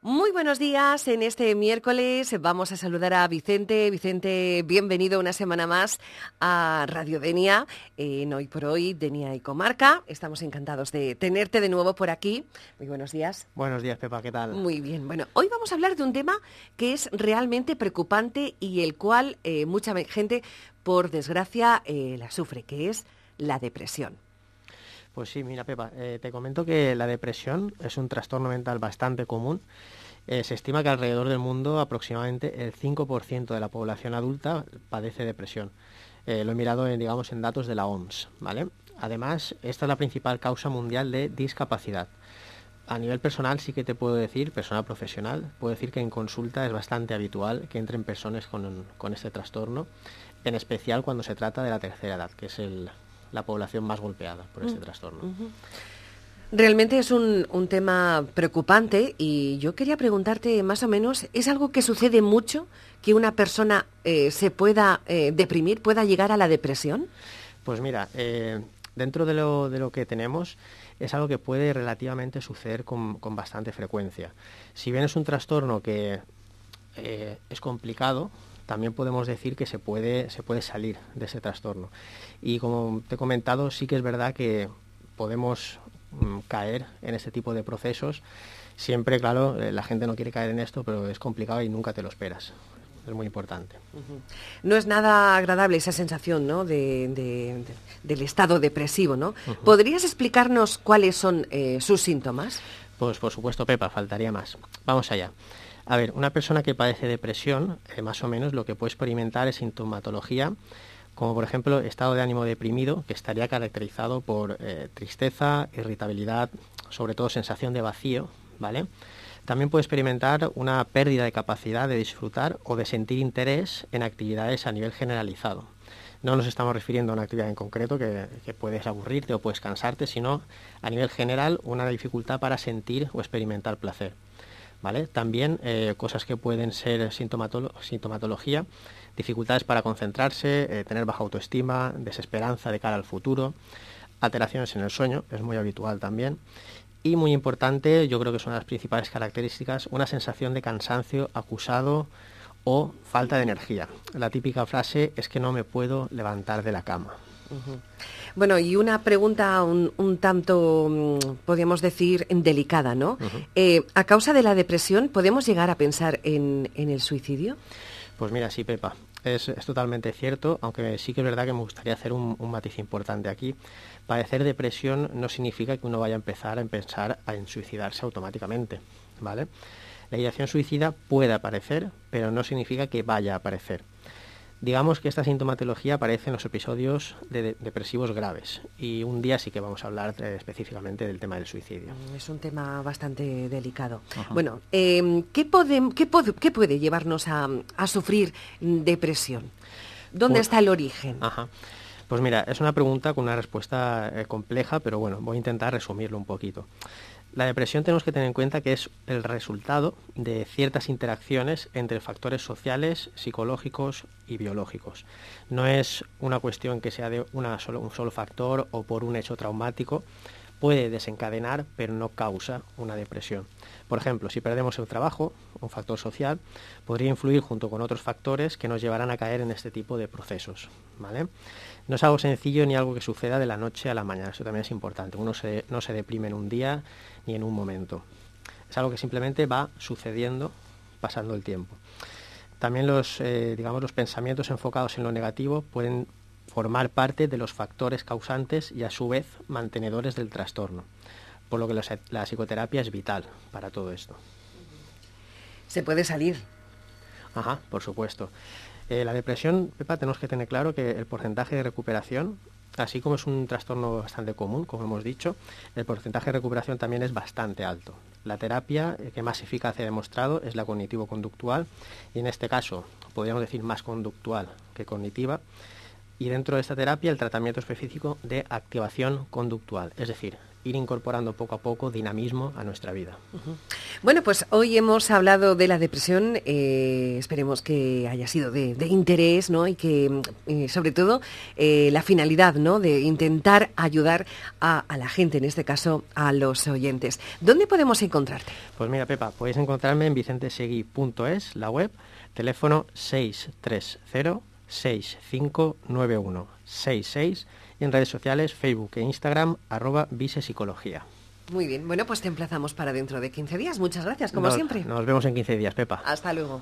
Muy buenos días. En este miércoles vamos a saludar a Vicente. Vicente, bienvenido una semana más a Radio Denia, en Hoy por Hoy, Denia y Comarca. Estamos encantados de tenerte de nuevo por aquí. Muy buenos días. Buenos días, Pepa, ¿qué tal? Muy bien. Bueno, hoy vamos a hablar de un tema que es realmente preocupante y el cual eh, mucha gente, por desgracia, eh, la sufre, que es la depresión. Pues sí, mira Pepa, eh, te comento que la depresión es un trastorno mental bastante común. Eh, se estima que alrededor del mundo aproximadamente el 5% de la población adulta padece depresión. Eh, lo he mirado en, digamos, en datos de la OMS, ¿vale? Además, esta es la principal causa mundial de discapacidad. A nivel personal sí que te puedo decir, personal profesional, puedo decir que en consulta es bastante habitual que entren personas con, con este trastorno, en especial cuando se trata de la tercera edad, que es el, la población más golpeada por este trastorno. Realmente es un, tema preocupante y yo quería preguntarte más o menos, ¿es algo que sucede mucho que una persona eh, se pueda eh, deprimir, pueda llegar a la depresión? Pues mira, eh, dentro de lo, de lo, que tenemos es algo que puede relativamente suceder con, con bastante frecuencia. Si bien es un trastorno que es complicado, también podemos decir que se puede, se puede salir de ese trastorno. Y como te he comentado, sí que es verdad que podemos mm, caer en este tipo de procesos. Siempre, claro, eh, la gente no quiere caer en esto, pero es complicado y nunca te lo esperas. Es muy importante. No es nada agradable esa sensación ¿no? de, del estado depresivo. ¿no? ¿Podrías explicarnos cuáles son eh, sus síntomas? Pues por supuesto, Pepa, faltaría más. Vamos allá. A ver, una persona que padece depresión, eh, más o menos lo que puede experimentar es sintomatología, como por ejemplo estado de ánimo deprimido, que estaría caracterizado por eh, tristeza, irritabilidad, sobre todo sensación de vacío, ¿vale? También puede experimentar una pérdida de capacidad de disfrutar o de sentir interés en actividades a nivel generalizado. No nos estamos refiriendo a una actividad en concreto que, que, puedes aburrirte o puedes cansarte, sino a nivel general una dificultad para sentir o experimentar placer. También eh, cosas que pueden ser sintomatología, dificultades para concentrarse, eh, tener baja autoestima, desesperanza de cara al futuro, alteraciones en el sueño, es muy habitual también. Y muy importante, yo creo que son las principales características, una sensación de cansancio acusado o falta de energía. La típica frase es que no me puedo levantar de la cama. Bueno, y una pregunta un, tanto, mm, podríamos decir, delicada, ¿no? Eh, ¿A causa de la depresión podemos llegar a pensar en, el suicidio? Pues mira, sí, Pepa. Es, totalmente cierto, aunque sí que es verdad que me gustaría hacer un, matiz importante aquí. Padecer depresión no significa que uno vaya a empezar a pensar en suicidarse automáticamente, ¿vale? La ideación suicida puede aparecer, pero no significa que vaya a aparecer. Digamos que esta sintomatología aparece en los episodios de depresivos graves y un día sí que vamos a hablar eh, específicamente del tema del suicidio. Mm, es un tema bastante delicado. Bueno, em, ¿qué, puede llevarnos a, sufrir depresión? ¿Dónde pues está el origen? Pues mira, es una pregunta con una respuesta eh, compleja, pero bueno, voy a intentar resumirlo un poquito. La depresión tenemos que tener en cuenta que es el resultado de ciertas interacciones entre factores sociales, psicológicos y biológicos. No es una cuestión que sea de un solo factor o por un hecho traumático. Puede desencadenar, pero no causa una depresión. Por ejemplo, si perdemos el trabajo, un factor social, podría influir junto con otros factores que nos llevarán a caer en este tipo de procesos. ¿vale? No es algo sencillo ni algo que suceda de la noche a la mañana, eso también es importante. Uno no se deprime en un día ni en un momento. Es algo que simplemente va sucediendo pasando el tiempo. También los, eh, digamos, los pensamientos enfocados en lo negativo pueden formar parte de los factores causantes y a su vez mantenedores del trastorno, por lo que la psicoterapia es vital para todo esto. ¿Se puede salir? Ajá, por supuesto. Eh, la depresión, Pepa, tenemos que tener claro que el porcentaje de recuperación, así como es un trastorno bastante común, como hemos dicho, el porcentaje de recuperación también es bastante alto. La terapia eh, que más eficaz ha demostrado es la cognitivo-conductual y en este caso podríamos decir más conductual que cognitiva. Y dentro de esta terapia el tratamiento específico de activación conductual, es decir, ir incorporando poco a poco dinamismo a nuestra vida. Bueno, pues hoy hemos hablado de la depresión, eh, esperemos que haya sido de, interés, ¿no? Y que, eh, sobre todo, eh, la finalidad, ¿no? De intentar ayudar a, la gente, en este caso, a los oyentes. ¿Dónde podemos encontrarte? Pues mira, Pepa, podéis encontrarme en vicentesegui.es, la web, teléfono 630 6591 66 y en redes sociales Facebook e Instagram arroba visepsicología. Muy bien, bueno, pues te emplazamos para dentro de 15 días. Muchas gracias, como siempre. Nos vemos en 15 días, Pepa. Hasta luego.